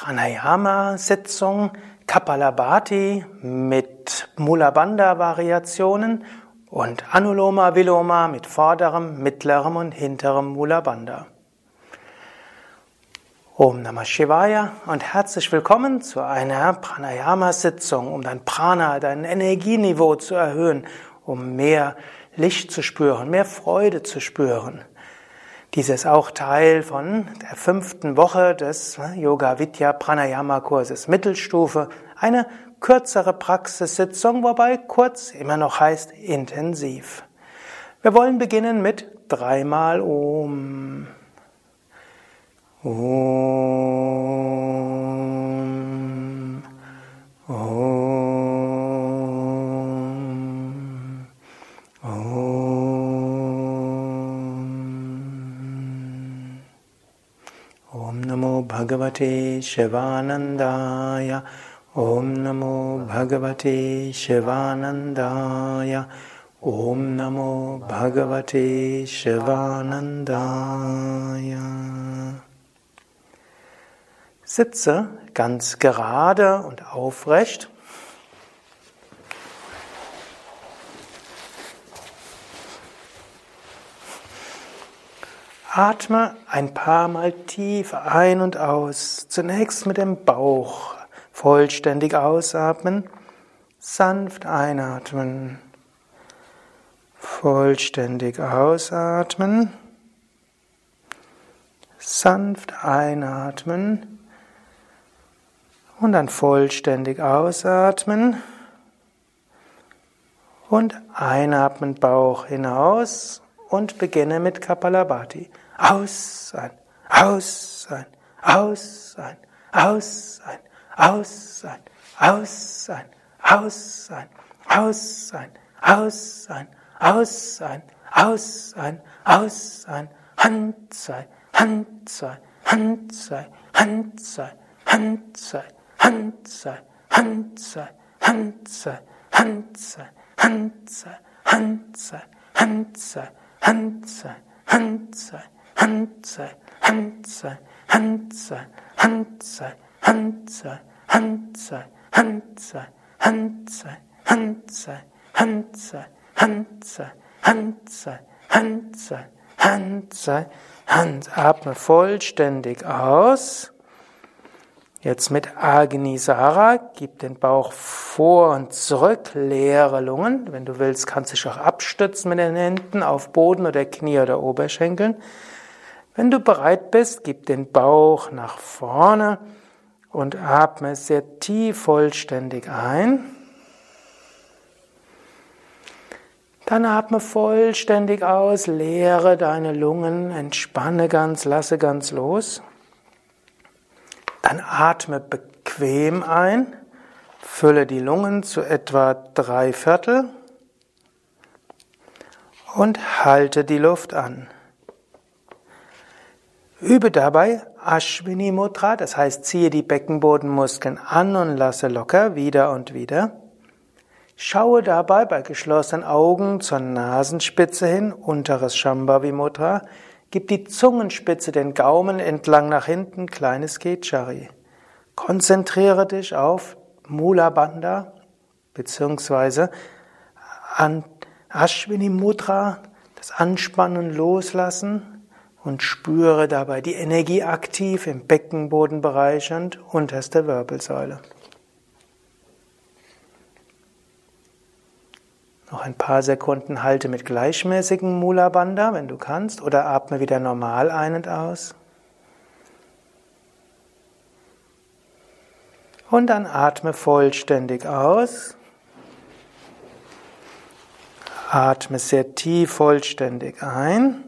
Pranayama-Sitzung Kapalabhati mit Mula Variationen und Anuloma Viloma mit vorderem, mittlerem und hinterem Mula Om Namah Shivaya und herzlich willkommen zu einer Pranayama-Sitzung, um dein Prana, dein Energieniveau zu erhöhen, um mehr Licht zu spüren, mehr Freude zu spüren. Dies ist auch Teil von der fünften Woche des Yoga Vidya Pranayama Kurses Mittelstufe. Eine kürzere Praxissitzung, wobei kurz immer noch heißt intensiv. Wir wollen beginnen mit dreimal Om. Om. Bhagavate Shivanandaya Om Namo Bhagavate Shivanandaya Om Namo Bhagavate Shivanandaya Sitze ganz gerade und aufrecht. Atme ein paar Mal tief ein und aus. Zunächst mit dem Bauch vollständig ausatmen, sanft einatmen, vollständig ausatmen, sanft einatmen. Und dann vollständig ausatmen. Und einatmen Bauch hinaus und beginne mit Kapalabhati. Aus sein, aus sein, aus sein, aus sein, aus sein, aus sein, aus sein, aus sein, aus sein, aus sein, aus sein, aus sein, Hand sei, Hand sei, Hand sei, Hand sei, Hand sei, Hand sei, Hand sei, Hand sei, Hand sei, Hand sei, Hand sei, Hand sei, Hand sei, Hand sei, Hand sei, Hand sei, Hand sei, Hand sei, Hand sei, Hand sei, Hand sei, Hand. Atme vollständig aus. Jetzt mit Agnisara, gib den Bauch vor und zurück, leere Lungen. Wenn du willst, kannst du dich auch abstützen mit den Händen auf Boden oder Knie oder Oberschenkeln. Wenn du bereit bist, gib den Bauch nach vorne und atme sehr tief vollständig ein. Dann atme vollständig aus, leere deine Lungen, entspanne ganz, lasse ganz los. Dann atme bequem ein, fülle die Lungen zu etwa drei Viertel und halte die Luft an. Übe dabei Ashwini Mudra, das heißt ziehe die Beckenbodenmuskeln an und lasse locker wieder und wieder. Schaue dabei bei geschlossenen Augen zur Nasenspitze hin, unteres Shambhavi Mudra. Gib die Zungenspitze den Gaumen entlang nach hinten, kleines Kechari. Konzentriere dich auf Mula Bandha an Ashwini Mudra, das Anspannen loslassen und spüre dabei die Energie aktiv im Beckenbodenbereich und unterste Wirbelsäule. Noch ein paar Sekunden halte mit gleichmäßigem Mula Bandha, wenn du kannst, oder atme wieder normal ein und aus. Und dann atme vollständig aus. Atme sehr tief vollständig ein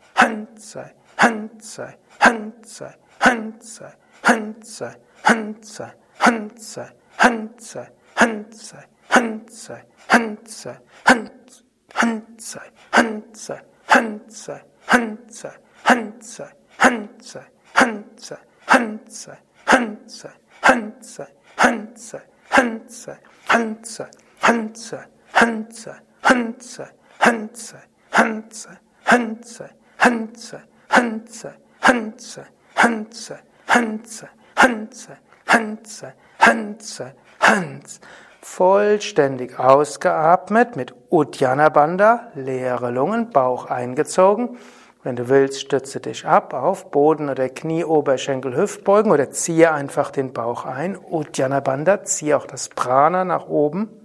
Handzei, Handzei, Handzei, Hand sei, Hand sei, Hand sei, Hand sei, Hand sei, Hand sei, Hand sei, Hand sei, Hand, Hand sei, Hand sei, Hand sei, Hand sei, Hand sei, Hand Hand sei, Hand sei, Hand sei, Hand sei, Hand. Vollständig ausgeatmet mit Uddiyana Bandha, leere Lungen, Bauch eingezogen. Wenn du willst, stütze dich ab auf Boden oder Knie, Oberschenkel, Hüftbeugen oder ziehe einfach den Bauch ein. Uddiyana Bandha, ziehe auch das Prana nach oben.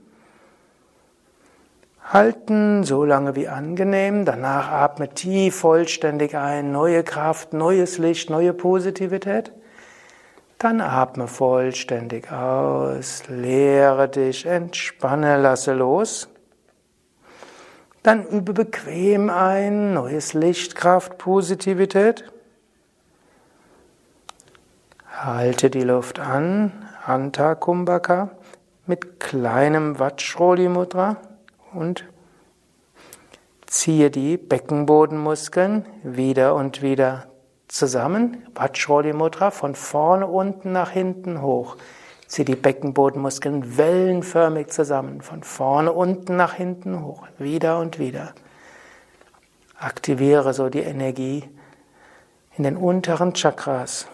Halten so lange wie angenehm, danach atme tief vollständig ein, neue Kraft, neues Licht, neue Positivität. Dann atme vollständig aus, leere dich, entspanne, lasse los. Dann übe bequem ein, neues Licht, Kraft, Positivität. Halte die Luft an, Anta Kumbhaka, mit kleinem Vajroli Mudra und ziehe die Beckenbodenmuskeln wieder und wieder zusammen. Vajroli Mudra von vorne unten nach hinten hoch. Ziehe die Beckenbodenmuskeln wellenförmig zusammen, von vorne unten nach hinten hoch, wieder und wieder. Aktiviere so die Energie in den unteren Chakras.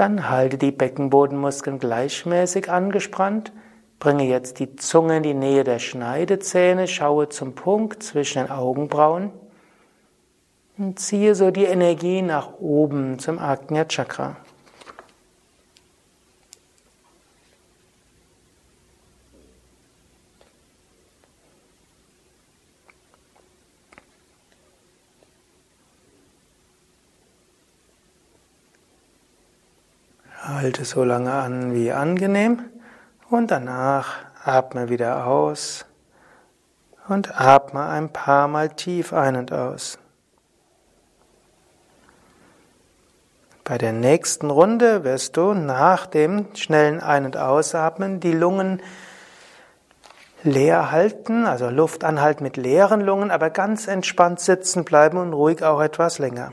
Dann halte die Beckenbodenmuskeln gleichmäßig angespannt. Bringe jetzt die Zunge in die Nähe der Schneidezähne, schaue zum Punkt zwischen den Augenbrauen und ziehe so die Energie nach oben zum Agnya Chakra. Halte so lange an wie angenehm und danach atme wieder aus und atme ein paar Mal tief ein und aus. Bei der nächsten Runde wirst du nach dem schnellen Ein- und Ausatmen die Lungen leer halten, also Luft anhalten mit leeren Lungen, aber ganz entspannt sitzen bleiben und ruhig auch etwas länger.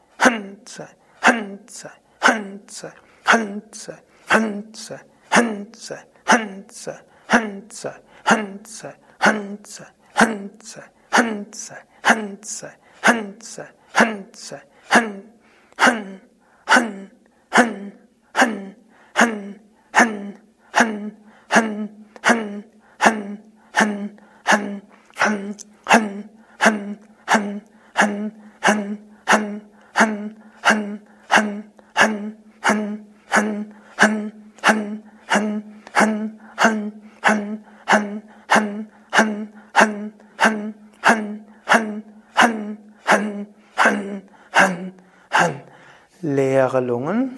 很窄，很窄，很窄，很窄，很窄，很窄，很窄，很窄，很窄，很窄，很窄，很窄，很窄，很窄，很窄，很很。Leere Lungen.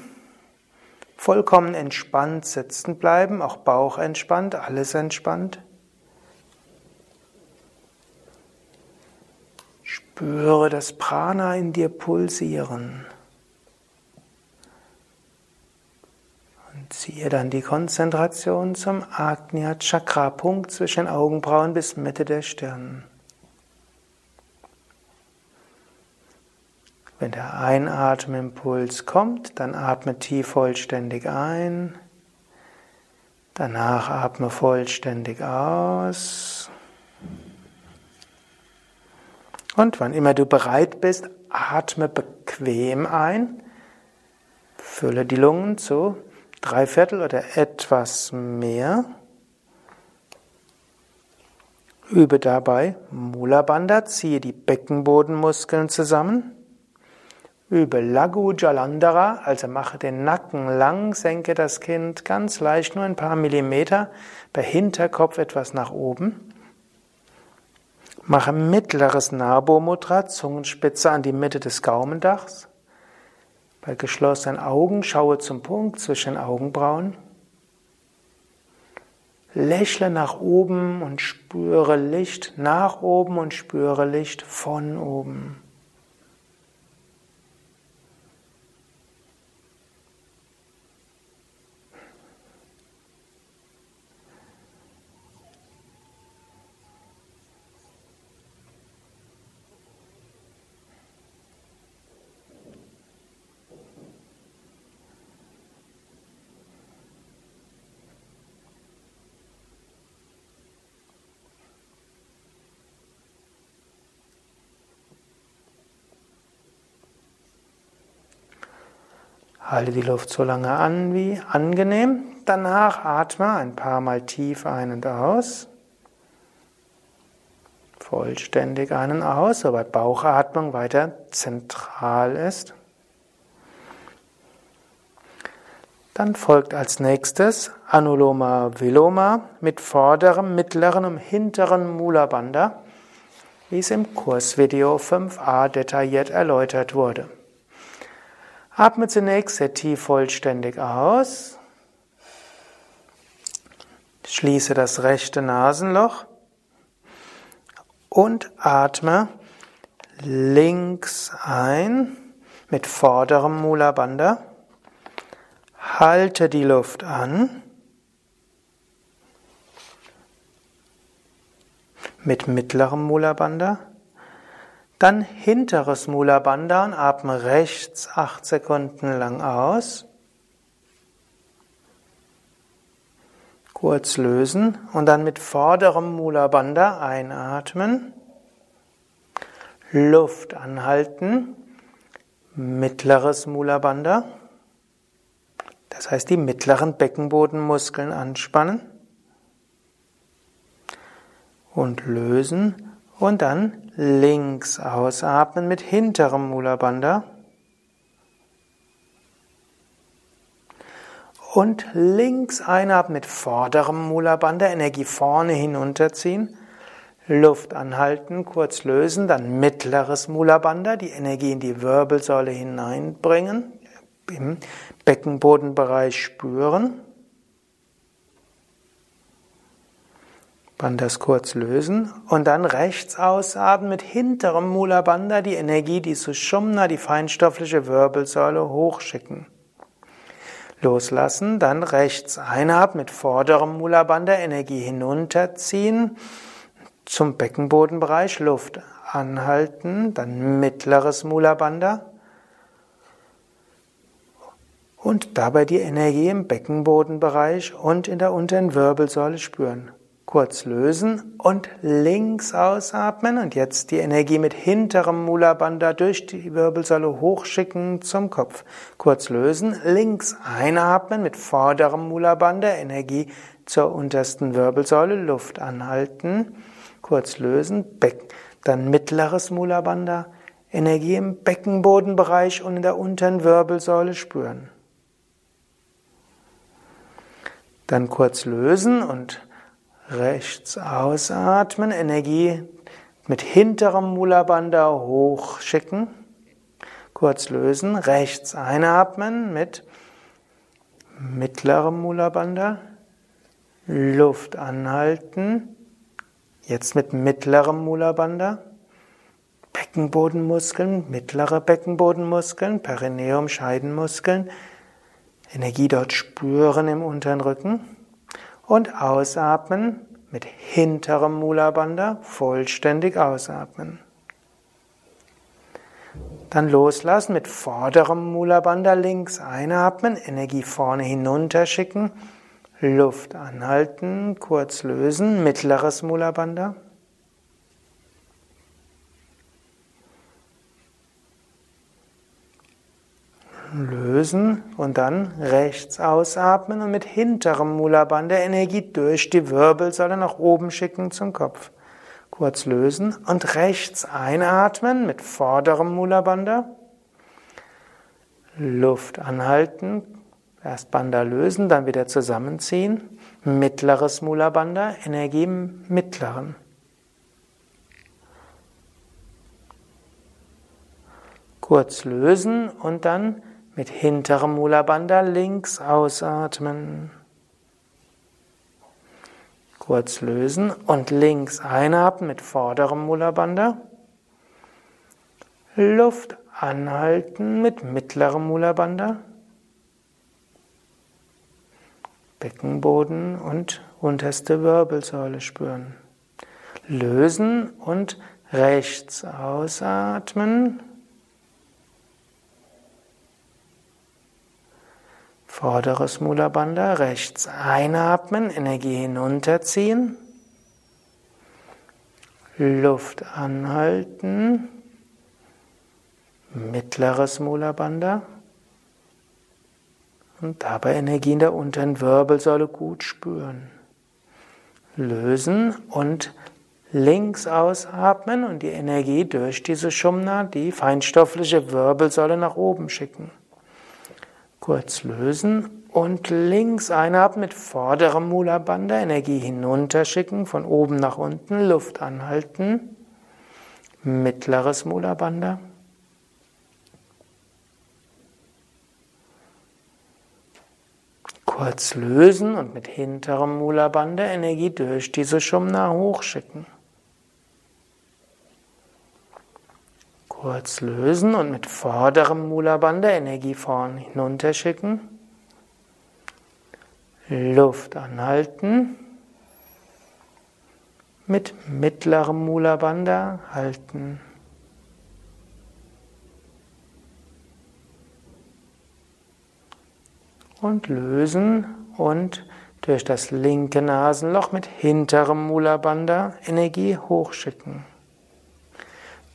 Vollkommen entspannt sitzen bleiben, auch Bauch entspannt, alles entspannt. Spüre das Prana in dir pulsieren. Und ziehe dann die Konzentration zum Agnya Chakra Punkt zwischen Augenbrauen bis Mitte der Stirn. Wenn der Einatmimpuls kommt, dann atme tief vollständig ein. Danach atme vollständig aus. Und wann immer du bereit bist, atme bequem ein. Fülle die Lungen zu drei Viertel oder etwas mehr. Übe dabei Mula Bandha, ziehe die Beckenbodenmuskeln zusammen. Übe Lagu Jalandhara, also mache den Nacken lang, senke das Kind ganz leicht nur ein paar Millimeter, bei Hinterkopf etwas nach oben. Mache mittleres Nabo Mudra, Zungenspitze an die Mitte des Gaumendachs. Bei geschlossenen Augen schaue zum Punkt zwischen den Augenbrauen. Lächle nach oben und spüre Licht nach oben und spüre Licht von oben. Halte die Luft so lange an wie angenehm. Danach atme ein paar Mal tief ein und aus. Vollständig ein und aus, wobei Bauchatmung weiter zentral ist. Dann folgt als nächstes Anuloma Viloma mit vorderem, mittleren und hinteren Mula Bandha, wie es im Kursvideo 5a detailliert erläutert wurde. Atme zunächst sehr tief vollständig aus. Schließe das rechte Nasenloch und atme links ein mit vorderem Mula Bandha. Halte die Luft an. Mit mittlerem Mula Bandha. Dann hinteres Mula und atme rechts acht Sekunden lang aus. Kurz lösen und dann mit vorderem Mula Bandha einatmen. Luft anhalten. Mittleres Mula Bandha. Das heißt, die mittleren Beckenbodenmuskeln anspannen. Und lösen und dann links ausatmen mit hinterem Mula Bandha. Und links einatmen mit vorderem Mula Bandha, Energie vorne hinunterziehen. Luft anhalten, kurz lösen, dann mittleres Mula Bandha, die Energie in die Wirbelsäule hineinbringen, im Beckenbodenbereich spüren. Bandhas kurz lösen und dann rechts ausatmen mit hinterem Mula Bandha die Energie, die Sushumna, die feinstoffliche Wirbelsäule, hochschicken. Loslassen, dann rechts einatmen mit vorderem Mula Bandha Energie hinunterziehen zum Beckenbodenbereich, Luft anhalten, dann mittleres Mula Bandha und dabei die Energie im Beckenbodenbereich und in der unteren Wirbelsäule spüren. Kurz lösen und links ausatmen und jetzt die Energie mit hinterem Mula Bandha durch die Wirbelsäule hochschicken zum Kopf. Kurz lösen, links einatmen mit vorderem Mula Bandha, Energie zur untersten Wirbelsäule, Luft anhalten. Kurz lösen, Becken, dann mittleres Mula Bandha, Energie im Beckenbodenbereich und in der unteren Wirbelsäule spüren. Dann kurz lösen und Rechts ausatmen, Energie mit hinterem Mula hochschicken. Kurz lösen, rechts einatmen mit mittlerem Mula. Luft anhalten. Jetzt mit mittlerem Mula. Beckenbodenmuskeln, mittlere Beckenbodenmuskeln, Perineum, Scheidenmuskeln. Energie dort spüren im unteren Rücken und ausatmen mit hinterem Mula Bandha vollständig ausatmen. Dann loslassen mit vorderem Mula Bandha links einatmen, Energie vorne hinunter schicken, Luft anhalten, kurz lösen, mittleres Mula Bandha. Lösen und dann rechts ausatmen und mit hinterem Mula Bandha Energie durch die Wirbelsäule nach oben schicken zum Kopf. Kurz lösen und rechts einatmen mit vorderem Mula Bandha. Luft anhalten, erst Bandha lösen, dann wieder zusammenziehen. Mittleres Mula Bandha, Energie im mittleren. Kurz lösen und dann mit hinterem Mula Bandha links ausatmen. Kurz lösen und links einatmen mit vorderem Mula Bandha. Luft anhalten mit mittlerem Mula Bandha. Beckenboden und unterste Wirbelsäule spüren. Lösen und rechts ausatmen. Vorderes Mula Bandha, rechts einatmen, Energie hinunterziehen. Luft anhalten. Mittleres Mula Bandha. Und dabei Energie in der unteren Wirbelsäule gut spüren. Lösen und links ausatmen und die Energie durch diese Shumna, die feinstoffliche Wirbelsäule nach oben schicken. Kurz lösen und links einatmen mit vorderem Mula Bandha, Energie hinunterschicken, von oben nach unten, Luft anhalten. Mittleres Mula Bandha. Kurz lösen und mit hinterem Mula Bandha Energie durch diese Shumna hochschicken. Kurz lösen und mit vorderem Mula Bandha Energie vorn hinunterschicken. Luft anhalten. Mit mittlerem Mula Bandha halten. Und lösen und durch das linke Nasenloch mit hinterem Mula Bandha Energie hochschicken.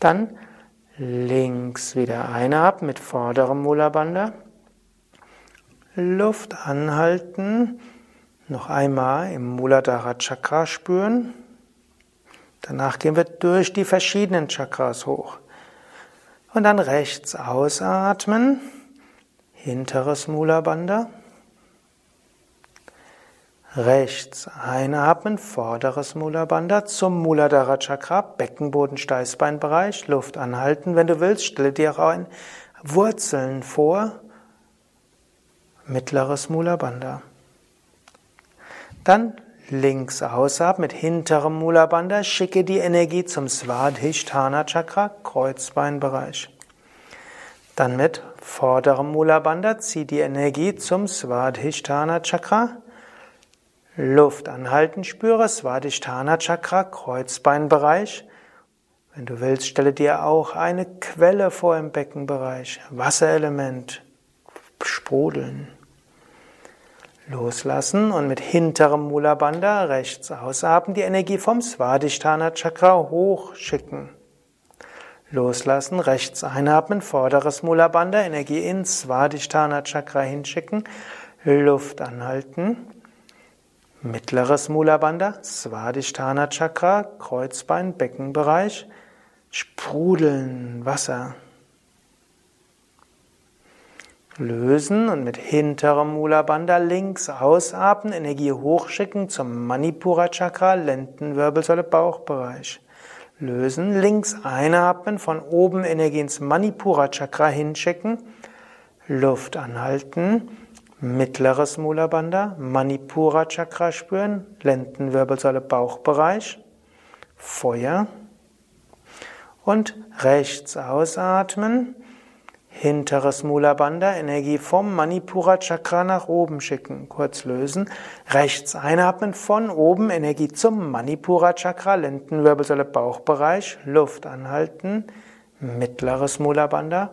Dann Links wieder einatmen mit vorderem Mula Bandha. Luft anhalten. Noch einmal im Muladhara Chakra spüren. Danach gehen wir durch die verschiedenen Chakras hoch. Und dann rechts ausatmen. Hinteres Mula Bandha. Rechts einatmen, vorderes Mula Bandha zum Muladhara Chakra, Beckenboden, Steißbeinbereich, Luft anhalten. Wenn du willst, stelle dir auch ein Wurzeln vor, mittleres Mula Bandha. Dann links ausatmen mit hinterem Mula Bandha, schicke die Energie zum Svadhisthana Chakra, Kreuzbeinbereich. Dann mit vorderem Mula Bandha, zieh die Energie zum Svadhisthana Chakra, Luft anhalten, spüre Svadhisthana Chakra, Kreuzbeinbereich. Wenn du willst, stelle dir auch eine Quelle vor im Beckenbereich, Wasserelement, sprudeln. Loslassen und mit hinterem Mula Bandha rechts ausatmen, die Energie vom Svadhisthana Chakra hochschicken. Loslassen, rechts einatmen, vorderes Mula Bandha, Energie ins Svadhisthana Chakra hinschicken, Luft anhalten. Mittleres Mula Bandha, Svadhisthana Chakra, Kreuzbein, Beckenbereich, sprudeln Wasser. Lösen und mit hinterem Mula Bandha links ausatmen, Energie hochschicken zum Manipura Chakra, Lendenwirbelsäule, Bauchbereich. Lösen, links einatmen, von oben Energie ins Manipura Chakra hinschicken, Luft anhalten mittleres Mula Bandha, Manipura Chakra spüren, Lendenwirbelsäule, Bauchbereich, Feuer. Und rechts ausatmen, hinteres Mula Bandha, Energie vom Manipura Chakra nach oben schicken, kurz lösen, rechts einatmen, von oben Energie zum Manipura Chakra, Lendenwirbelsäule, Bauchbereich, Luft anhalten, mittleres Mula Bandha,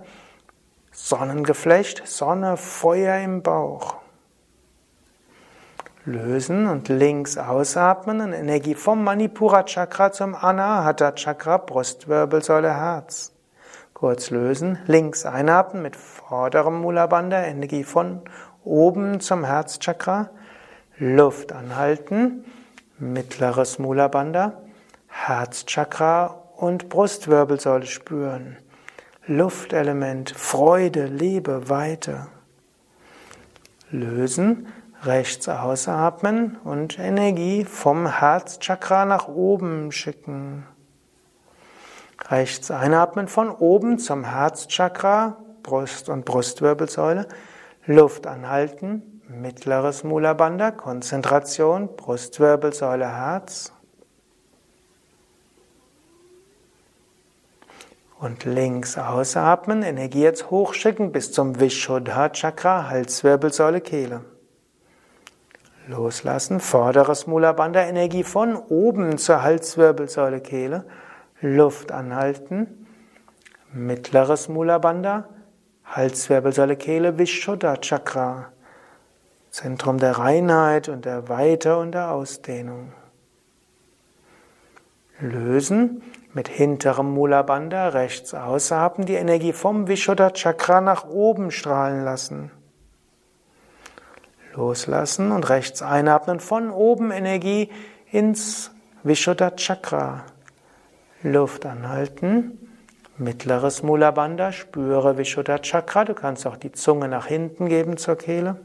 Sonnengeflecht, Sonne, Feuer im Bauch. Lösen und links ausatmen und Energie vom Manipura Chakra zum Anahata Chakra, Brustwirbelsäule, Herz. Kurz lösen, links einatmen mit vorderem Mula Bandha, Energie von oben zum Herzchakra. Luft anhalten, mittleres Mula Bandha, Herzchakra und Brustwirbelsäule spüren. Luftelement, Freude, Liebe, Weite. Lösen, rechts ausatmen und Energie vom Herzchakra nach oben schicken. Rechts einatmen von oben zum Herzchakra, Brust und Brustwirbelsäule, Luft anhalten, mittleres Mula Bandha, Konzentration, Brustwirbelsäule, Herz. Und links ausatmen, Energie jetzt hochschicken bis zum Vishuddha Chakra, Halswirbelsäule, Kehle. Loslassen, vorderes Mula Bandha, Energie von oben zur Halswirbelsäule, Kehle. Luft anhalten, mittleres Mula Bandha, Halswirbelsäule, Kehle, Vishuddha Chakra. Zentrum der Reinheit und der Weite und der Ausdehnung. Lösen, mit hinterem Mula Bandha rechts ausatmen, die Energie vom Vishuddha Chakra nach oben strahlen lassen. Loslassen und rechts einatmen, von oben Energie ins Vishuddha Chakra. Luft anhalten. Mittleres Mula Bandha, spüre Vishuddha Chakra. Du kannst auch die Zunge nach hinten geben zur Kehle.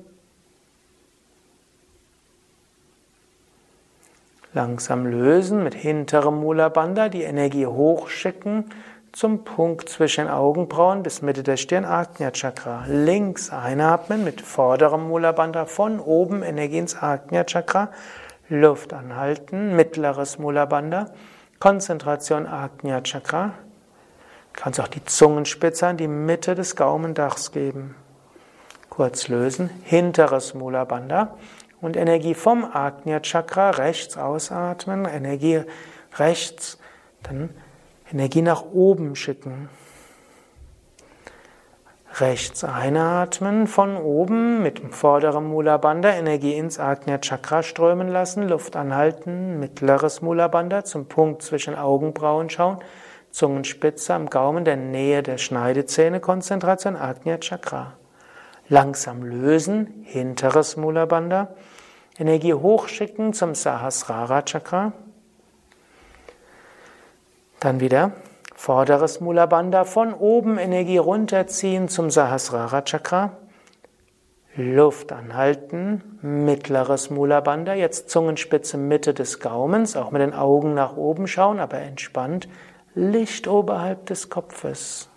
Langsam lösen mit hinterem Mula Bandha, die Energie hochschicken zum Punkt zwischen Augenbrauen bis Mitte der Stirn, Ajna Chakra. Links einatmen mit vorderem Mula Bandha von oben Energie ins Ajna Chakra. Luft anhalten, mittleres Mula Bandha. Konzentration Ajna Chakra. Kannst auch die Zungenspitze an die Mitte des Gaumendachs geben. Kurz lösen, hinteres Mula Bandha und Energie vom Agnya Chakra rechts ausatmen, Energie rechts, dann Energie nach oben schicken. Rechts einatmen, von oben mit dem vorderen Mula Bandha Energie ins Agnya Chakra strömen lassen, Luft anhalten, mittleres Mula Bandha zum Punkt zwischen Augenbrauen schauen, Zungenspitze am Gaumen, der Nähe der Schneidezähne, Konzentration Agnya Chakra. Langsam lösen, hinteres Mula Bandha. Energie hochschicken zum Sahasrara Chakra. Dann wieder vorderes Mula Bandha von oben Energie runterziehen zum Sahasrara Chakra. Luft anhalten, mittleres Mula Bandha, jetzt Zungenspitze Mitte des Gaumens, auch mit den Augen nach oben schauen, aber entspannt. Licht oberhalb des Kopfes.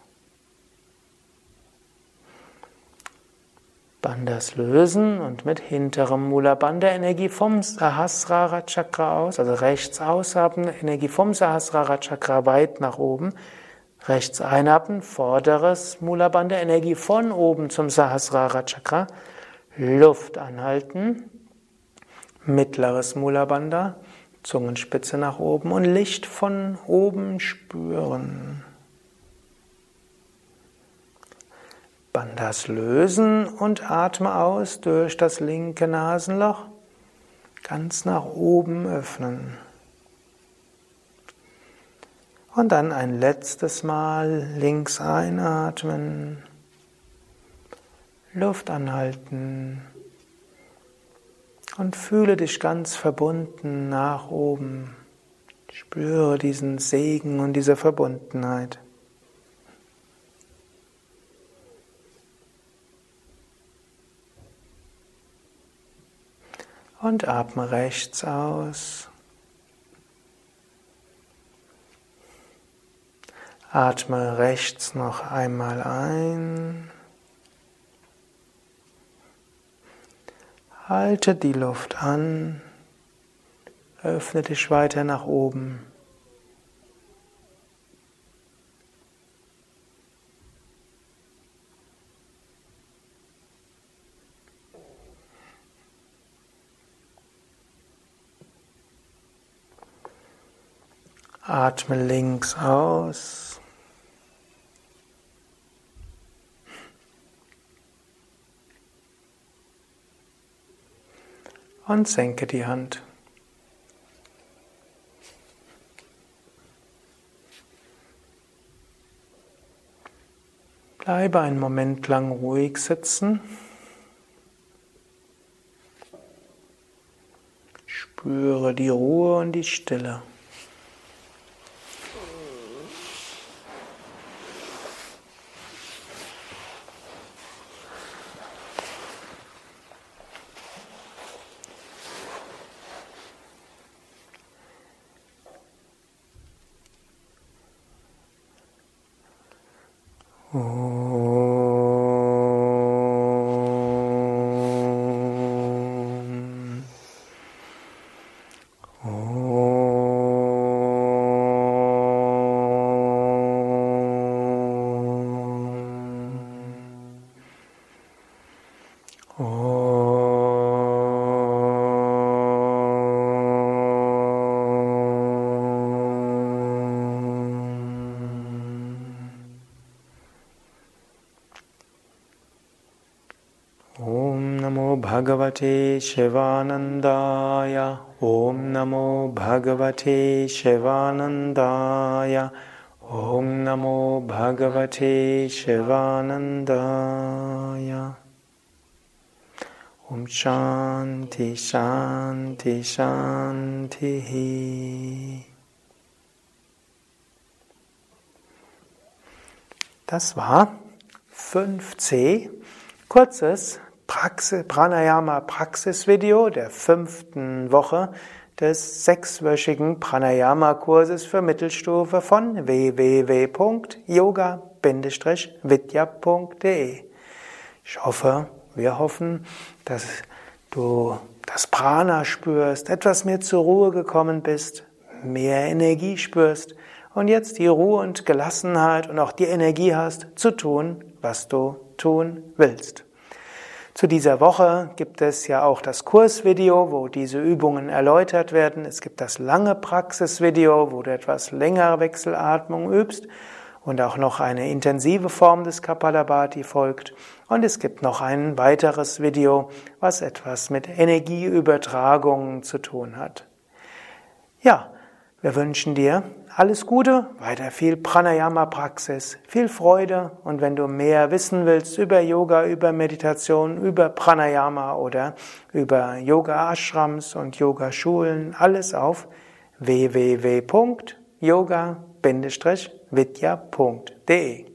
Bandhas lösen und mit hinterem Mula Bandha Energie vom Sahasrara Chakra aus, also rechts ausatmen, Energie vom Sahasrara Chakra weit nach oben, rechts einatmen, vorderes Mula Bandha Energie von oben zum Sahasrara Chakra, Luft anhalten, mittleres Mula Bandha, Zungenspitze nach oben und Licht von oben spüren. Bandhas lösen und atme aus durch das linke Nasenloch. Ganz nach oben öffnen. Und dann ein letztes Mal links einatmen. Luft anhalten. Und fühle dich ganz verbunden nach oben. Spüre diesen Segen und diese Verbundenheit. Und atme rechts aus. Atme rechts noch einmal ein. Halte die Luft an. Öffne dich weiter nach oben. Atme links aus. Und senke die Hand. Bleibe einen Moment lang ruhig sitzen. Spüre die Ruhe und die Stille. Oh. Bhagavate Shivanandaya Om Namo Bhagavate Shivanandaya Om Namo Bhagavate Shivanandaya Om Shanti Shanti Shanti Das war 5c, kurzes Praxis, Pranayama Praxisvideo der fünften Woche des sechswöchigen Pranayama Kurses für Mittelstufe von www.yoga-vidya.de. Ich hoffe, wir hoffen, dass du das Prana spürst, etwas mehr zur Ruhe gekommen bist, mehr Energie spürst und jetzt die Ruhe und Gelassenheit und auch die Energie hast, zu tun, was du tun willst. Zu dieser Woche gibt es ja auch das Kursvideo, wo diese Übungen erläutert werden. Es gibt das lange Praxisvideo, wo du etwas längere Wechselatmung übst und auch noch eine intensive Form des Kapalabhati folgt. Und es gibt noch ein weiteres Video, was etwas mit Energieübertragungen zu tun hat. Ja, wir wünschen dir alles Gute, weiter viel Pranayama-Praxis, viel Freude. Und wenn du mehr wissen willst über Yoga, über Meditation, über Pranayama oder über Yoga-Ashrams und Yogaschulen, alles auf www.yoga-vidya.de